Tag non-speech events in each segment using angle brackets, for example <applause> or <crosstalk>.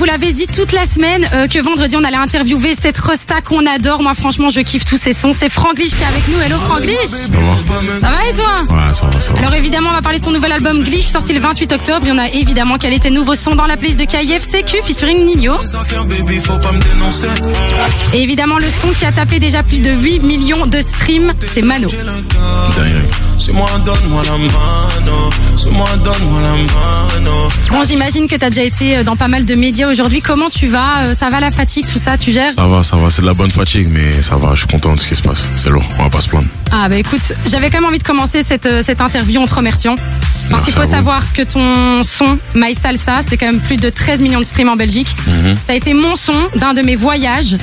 vous l'avez dit toute la semaine euh, que vendredi on allait interviewer cette Rosta qu'on adore. Moi franchement je kiffe tous ces sons. C'est Franglish qui est avec nous. Hello Franglish. Ça va Ça va et toi Ouais, ça va, ça va. Alors évidemment on va parler de ton nouvel album Glitch sorti le 28 octobre. Et on a évidemment quel était nouveau son dans la playlist de KIF CQ featuring Nino. Et évidemment le son qui a tapé déjà plus de 8 millions de streams, c'est Mano. Dingue. C'est moi, donne-moi la mano. C'est moi, donne-moi la mano. Bon j'imagine que t'as déjà été euh, dans pas mal de médias aujourd'hui. Comment tu vas Euh, Ça va la fatigue, tout ça, tu gères? Ça va, ça va. C'est de la bonne fatigue, mais ça va. Je suis content de ce qui se passe. C'est lourd. On va pas se plaindre. Ah bah écoute, j'avais quand même envie de commencer cette, euh, cette interview en te remerciant. Parce qu'il faut savoir que ton son, My Salsa, c'était quand même plus de 13 millions de streams en Belgique. Mhm. Ça a été mon son d'un de mes voyages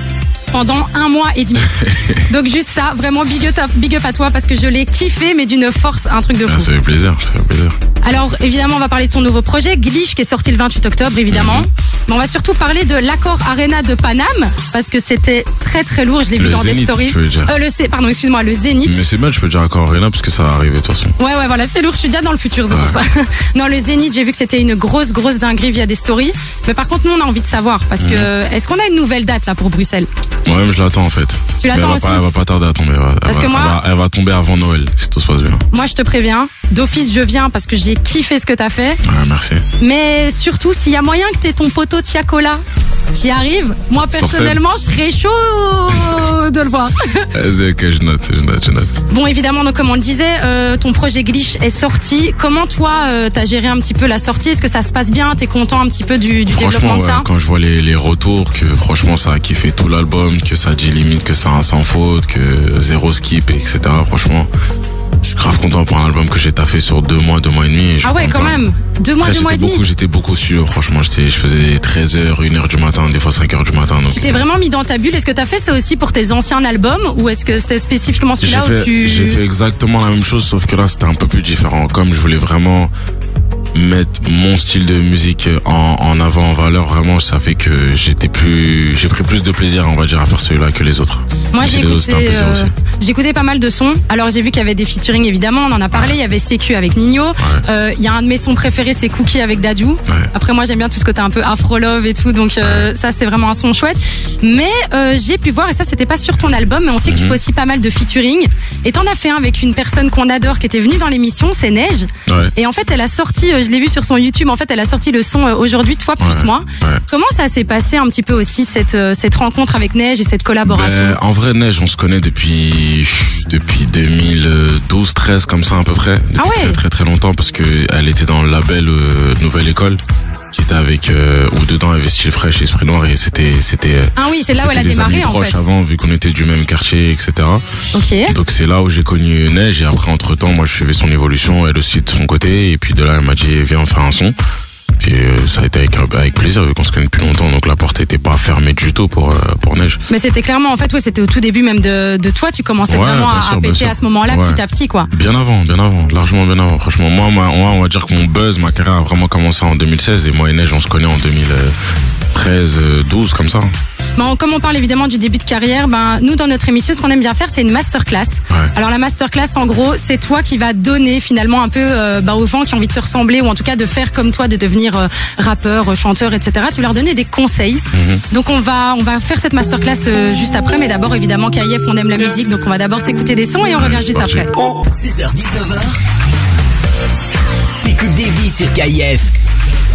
pendant un mois et demi. <laughs> Donc juste ça, vraiment big up, à- big up à toi parce que je l'ai kiffé mais d'une force, un truc de Ah, fou. ça fait plaisir, ça fait plaisir. Alors évidemment on va parler de ton nouveau projet, Glitch, qui est sorti le 28 octobre évidemment. Mhm. Mais on va surtout parler de l'accord Arena de Paname parce que c'était très très lourd, je l'ai vu dans des stories. tu veux dire. Euh, le C, pardon, excuse-moi, le Zénith. Mais c'est bien, je peux dire encore Arena parce que ça va arriver de toute façon. Ouais, ouais, voilà, c'est lourd. Je suis déjà dans le futur, c'est pour ça. <laughs> non, le Zénith, j'ai vu que c'était une grosse, grosse dinguerie via des stories. Mais par contre, nous, on a envie de savoir parce que Mhm. est-ce qu'on a une nouvelle date là pour Bruxelles? Moi-même, je l'attends en fait. Tu Mais l'attends aussi pas- Elle va pas tarder à tomber. Elle Parce que moi- elle va, elle va tomber avant Noël, si tout se passe bien. Moi, je te préviens, d'office, je viens parce que j'ai kiffé ce que t'as fait. Ouais, merci. Mais surtout, s'il y a moyen que t'aies ton poteau Tiakola, j'y arrive. Moi, personnellement, je serais chaud de le voir. <laughs> Ok, je note, je note, je note. Bon, évidemment, donc comme on le disait, euh, ton projet Glitch est sorti. Comment toi, euh, t'as géré un petit peu la sortie? Est-ce que ça se passe bien? T'es content un petit peu du, du Franchement, développement de ça? quand je vois les, les retours, que franchement ça a kiffé tout l'album, que ça dit limite que c'est un sans faute, que zéro skip, etc. Franchement, je suis grave content pour un album que j'ai taffé sur deux mois, deux mois et demi. je Ah ouais, quand pas. même. Deux mois, Après, deux mois et demi. beaucoup, j'étais beaucoup sûr. Franchement, j'étais, je faisais 13h, 1h du matin, des fois 5h du matin. Donc, Tu t'es vraiment mis dans ta bulle. Est-ce que t'as fait ça aussi pour tes anciens albums ou est-ce que c'était spécifiquement celui-là où tu... j'ai fait exactement la même chose, sauf que là, c'était un peu plus différent. Comme je voulais vraiment mettre mon style de musique en, en avant, en valeur, vraiment, ça fait que j'étais plus, j'ai pris plus de plaisir, on va dire, à faire celui-là que les autres. Moi, j'ai écouté, euh, j'ai écouté pas mal de sons. Alors, j'ai vu qu'il y avait des featuring, évidemment. On en a parlé. Il y avait CQ avec Nino. Euh, Il y a un de mes sons préférés, c'est Cookie avec Dadju. Après, moi, j'aime bien tout ce côté un peu afro-love et tout. Donc, euh, ça, c'est vraiment un son chouette. Mais j'ai pu voir, et ça, c'était pas sur ton album, mais on sait que tu fais aussi pas mal de featuring. Et t'en as fait un avec une personne qu'on adore qui était venue dans l'émission, c'est Neige. Et en fait, elle a sorti, je l'ai vu sur son YouTube, en fait, elle a sorti le son aujourd'hui, toi plus moi. Comment ça s'est passé un petit peu aussi, cette, euh, cette rencontre avec Neige et cette collaboration Ben, en vrai, Neige, on se connaît depuis depuis 2012-13 comme ça à peu près. Depuis Ah ouais. très très très longtemps parce que elle était dans le label euh, Nouvelle École qui était avec euh, où dedans avait Style Fraîche et Esprit Noir et c'était c'était Ah oui, c'est là où elle a démarré en fait. avant vu qu'on était du même quartier etc. Ok. Donc c'est là où j'ai connu Neige et après entre temps moi je suivais son évolution elle aussi de son côté et puis de là elle m'a dit viens faire un son. Puis euh, ça a été avec, avec plaisir vu qu'on se connaît depuis longtemps donc la porte était pas fermée du tout pour euh, pour Neige. Mais c'était clairement, en fait, ouais, c'était au tout début même de, de toi, tu commençais Ouais, vraiment à, sûr, à bien péter à ce moment-là, Ouais. petit à petit, quoi. Bien avant, bien avant, largement bien avant. Franchement, moi, moi, on va dire que mon buzz, ma carrière a vraiment commencé en 2016 et moi et Neige, on se connaît en 2013, euh, 12 comme ça. Bon, comme on parle évidemment du début de carrière, ben, nous, dans notre émission, ce qu'on aime bien faire, c'est une masterclass. Ouais. Alors, la masterclass, en gros, c'est toi qui vas donner finalement un peu euh, bah, aux gens qui ont envie de te ressembler ou en tout cas de faire comme toi, de devenir euh, rappeur, euh, chanteur, etc. Tu leur donner des conseils. Mhm. Donc, on va, on va faire cette masterclass euh, juste après. Mais d'abord, évidemment, KIF, on aime la musique. Donc, on va d'abord s'écouter des sons et on revient juste parti. après. 6h-19h. T'écoutes des vies sur KIF.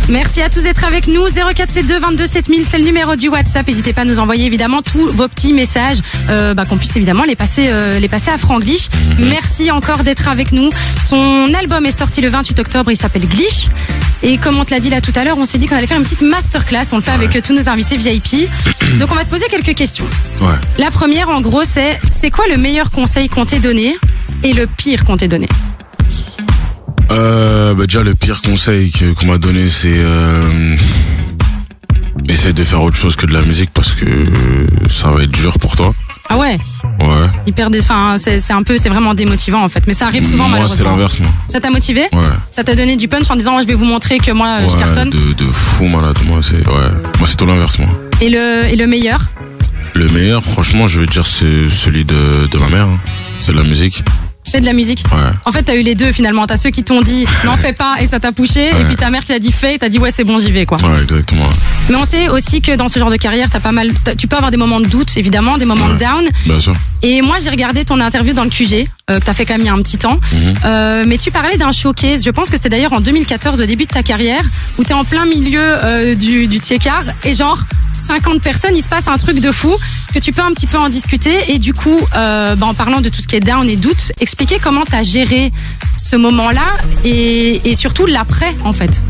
Merci à tous d'être avec nous. 0472 22 7000, c'est le numéro du WhatsApp. N'hésitez pas à nous envoyer évidemment tous vos petits messages, euh, bah, qu'on puisse évidemment les passer, euh, les passer à Franglish. Merci encore d'être avec nous. Ton album est sorti le 28 octobre, il s'appelle Glitch. Et comme on te l'a dit là tout à l'heure, on s'est dit qu'on allait faire une petite masterclass. On le fait avec euh, tous nos invités VIP. <clears throat> Donc on va te poser quelques questions. Ouais. La première, en gros, c'est c'est quoi le meilleur conseil qu'on t'ait donné et le pire qu'on t'ait donné? Euh, bah déjà, le pire conseil qu'on m'a donné, c'est euh, essayer de faire autre chose que de la musique parce que ça va être dur pour toi. Ah ouais, Ouais. hyper enfin, c'est un peu, c'est vraiment démotivant en fait. Mais ça arrive souvent moi, c'est malheureusement. l'inverse, moi. Ça t'a motivé? Ouais. Ça t'a donné du punch en disant je vais vous montrer que moi je cartonne? de, de fou malade. Moi, c'est ouais. Moi, c'est tout l'inverse, moi. Et le et le meilleur? Le meilleur, franchement, je veux dire, c'est celui de, de ma mère. hein. C'est de la musique. Fais de la musique. Ouais. En fait, t'as eu les deux finalement. T'as ceux qui t'ont dit n'en fais pas et ça t'a poussé, et puis ta mère qui t'a dit fais, t'as dit ouais c'est bon j'y vais quoi. Ouais, exactement. Mais on sait aussi que dans ce genre de carrière, t'as pas mal, tu peux avoir des moments de doute évidemment, des moments de down. Bien sûr. Et moi j'ai regardé ton interview dans le QG euh, que t'as fait quand même il y a un petit temps. Mhm. Euh, mais tu parlais d'un showcase. Je pense que c'était d'ailleurs en 2014 au début de ta carrière où t'es en plein milieu euh, du du Tiekar et genre 50 personnes, il se passe un truc de fou. Est-ce que tu peux un petit peu en discuter? Et du coup, euh, bah, en parlant de tout ce qui est down et doute, expliquer comment t'as géré ce moment-là et, et surtout l'après en fait.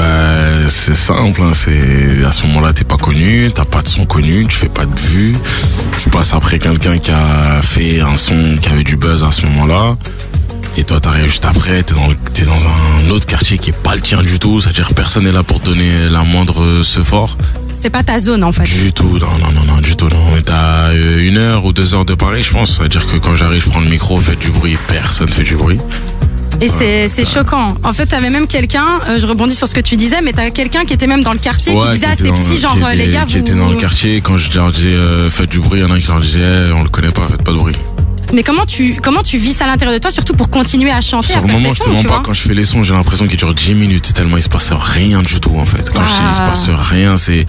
Bah, c'est simple, hein, c'est, à ce moment-là, t'es pas connu, t'as pas de son connu, tu fais pas de vues, tu passes après quelqu'un qui a fait un son qui avait du buzz à ce moment-là, et toi t'arrives juste après, t'es dans, le- t'es dans un autre quartier qui est pas le tien du tout, c'est-à-dire personne est là pour te donner la moindre sephore, C'était pas ta zone en fait. du tout, non, non, non, non, du tout, non, on est à euh, une heure ou deux heures de Paris, je pense, c'est-à-dire que quand j'arrive, je prends le micro, fait du bruit, personne fait du bruit. Et c'est c'est choquant. En fait, t'avais même quelqu'un, euh, je rebondis sur ce que tu disais, mais t'as quelqu'un qui était même dans le quartier qui disait à était ses dans- petits, genre qui euh, les était- gars, qui vous... était dans le quartier quand je leur disais euh, faites du bruit, il y en a un qui leur disait eh, on le connaît pas, faites pas de bruit. Mais comment tu comment tu vis ça à l'intérieur de toi, surtout pour continuer à chanter, Sur à le faire moment, tes je te sons, mens tu pas, vois quand je fais les sons, j'ai l'impression qu'ils durent 10 minutes tellement il se passe rien du tout en fait. Quand je dis il se Ah. passe rien, c'est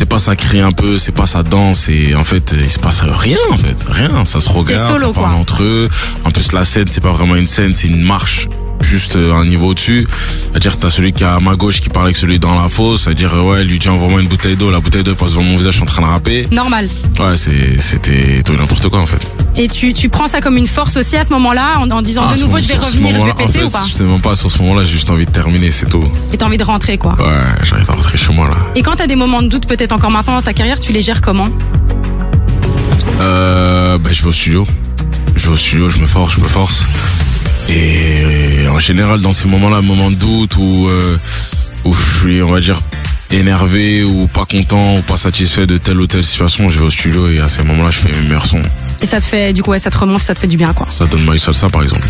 c'est pas ça crie un peu, c'est pas ça danse et en fait il se passe rien en fait, rien, ça se regarde, solo, ça parle quoi. entre eux. En plus la scène, c'est pas vraiment une scène, c'est une marche juste euh, un niveau au-dessus. C'est-à-dire t'as celui qui est à ma gauche qui parle avec celui dans la fosse, c'est-à-dire euh, ouais, lui dit envoie-moi une bouteille d'eau, la bouteille d'eau passe devant mon visage, je suis en train de rapper. Normal. Ouais, c'est c'était tout n'importe quoi en fait. Et tu, tu prends ça comme une force aussi à ce moment-là, en, en disant Ah, de nouveau je vais revenir, je vais péter en ou pas C'est même pas sur ce moment-là, j'ai juste envie de terminer, c'est tout. Et t'as envie de rentrer quoi. Ouais, j'ai envie de rentrer chez moi là. Et quand t'as des moments de doute, peut-être encore maintenant dans ta carrière, tu les gères comment Euh, ben, je vais au studio. Je vais au studio, je me force, je me force. Et en général, dans ces moments-là, moments de doute où, euh, où je suis, on va dire, énervé ou pas content ou pas satisfait de telle ou telle situation, je vais au studio et à ces moments-là, je fais mes meilleurs sons. Et ça te fait, du coup, ouais, ça te remonte, ça te fait du bien quoi. Ça donne My Salsa, par exemple.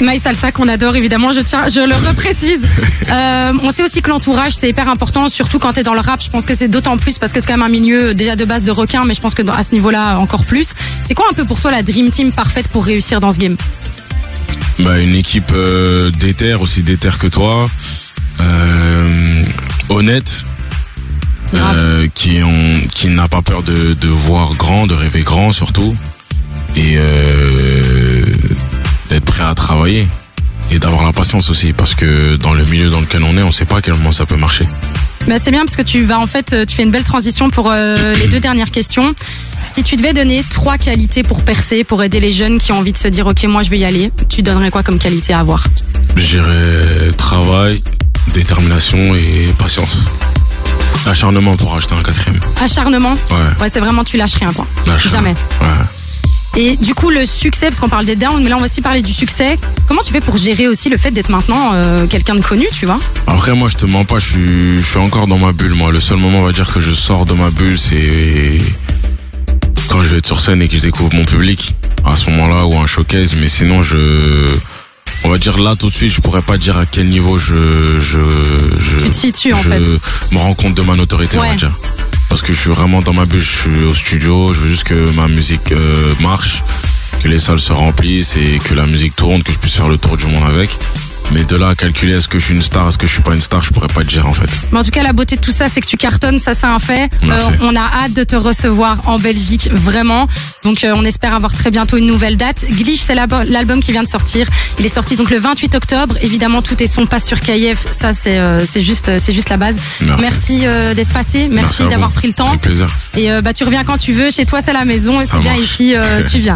My Salsa qu'on adore évidemment, je tiens, je le reprécise. <laughs> Euh, on sait aussi que l'entourage c'est hyper important, surtout quand t'es dans le rap. Je pense que c'est d'autant plus parce que c'est quand même un milieu déjà de base de requins, mais je pense que dans- à ce niveau-là encore plus. C'est quoi un peu pour toi la dream team parfaite pour réussir dans ce game? Bah, une équipe euh, déter, aussi déter que toi, euh, honnête, euh, qui ont, qui n'a pas peur de, de voir grand, de rêver grand surtout, et euh, d'être prêt à travailler et d'avoir la patience aussi, parce que dans le milieu dans lequel on est, on sait pas à quel moment ça peut marcher. Bah, c'est bien parce que tu vas en fait, euh, tu fais une belle transition pour euh, <clears throat> les deux dernières questions. Si tu devais donner trois qualités pour percer, pour aider les jeunes qui ont envie de se dire ok moi je vais y aller, tu donnerais quoi comme qualité à avoir? Je dirais travail, détermination et patience. Acharnement pour acheter un quatrième. Acharnement. Ouais. Ouais c'est vraiment tu lâches rien quoi. Lâche Jamais. rien. Ouais. Et du coup, le succès, parce qu'on parle des downs, mais là, on va aussi parler du succès. Comment tu fais pour gérer aussi le fait d'être maintenant euh, quelqu'un de connu, tu vois? Après, moi, je te mens pas, je suis, je suis encore dans ma bulle, moi. Le seul moment, on va dire, que je sors de ma bulle, c'est quand je vais être sur scène et que je découvre mon public. À ce moment-là, ou un showcase. Mais sinon, je, on va dire là, tout de suite, je pourrais pas dire à quel niveau je, je, je, Tu te situes, en je fait. me rends compte de ma notoriété, on va dire. Parce que je suis vraiment dans ma bulle, je suis au studio, je veux juste que ma musique euh, marche, que les salles se remplissent et que la musique tourne, que je puisse faire le tour du monde avec. Mais de là à calculer est-ce que je suis une star, est-ce que je suis pas une star, je pourrais pas te dire en fait. Mais en tout cas, la beauté de tout ça, c'est que tu cartonnes, ça c'est un fait. Euh, on a hâte de te recevoir en Belgique, vraiment. Donc euh, on espère avoir très bientôt une nouvelle date. Glitch, c'est l'album qui vient de sortir. Il est sorti donc le 28 octobre. Évidemment, tous tes sons passent sur KF. Ça, c'est euh, c'est juste, c'est juste la base. Merci. d'être passé. Merci, d'avoir pris le temps. Avec plaisir. Et bah tu reviens quand tu veux. Chez toi, c'est la maison. Et c'est bien ici, tu viens.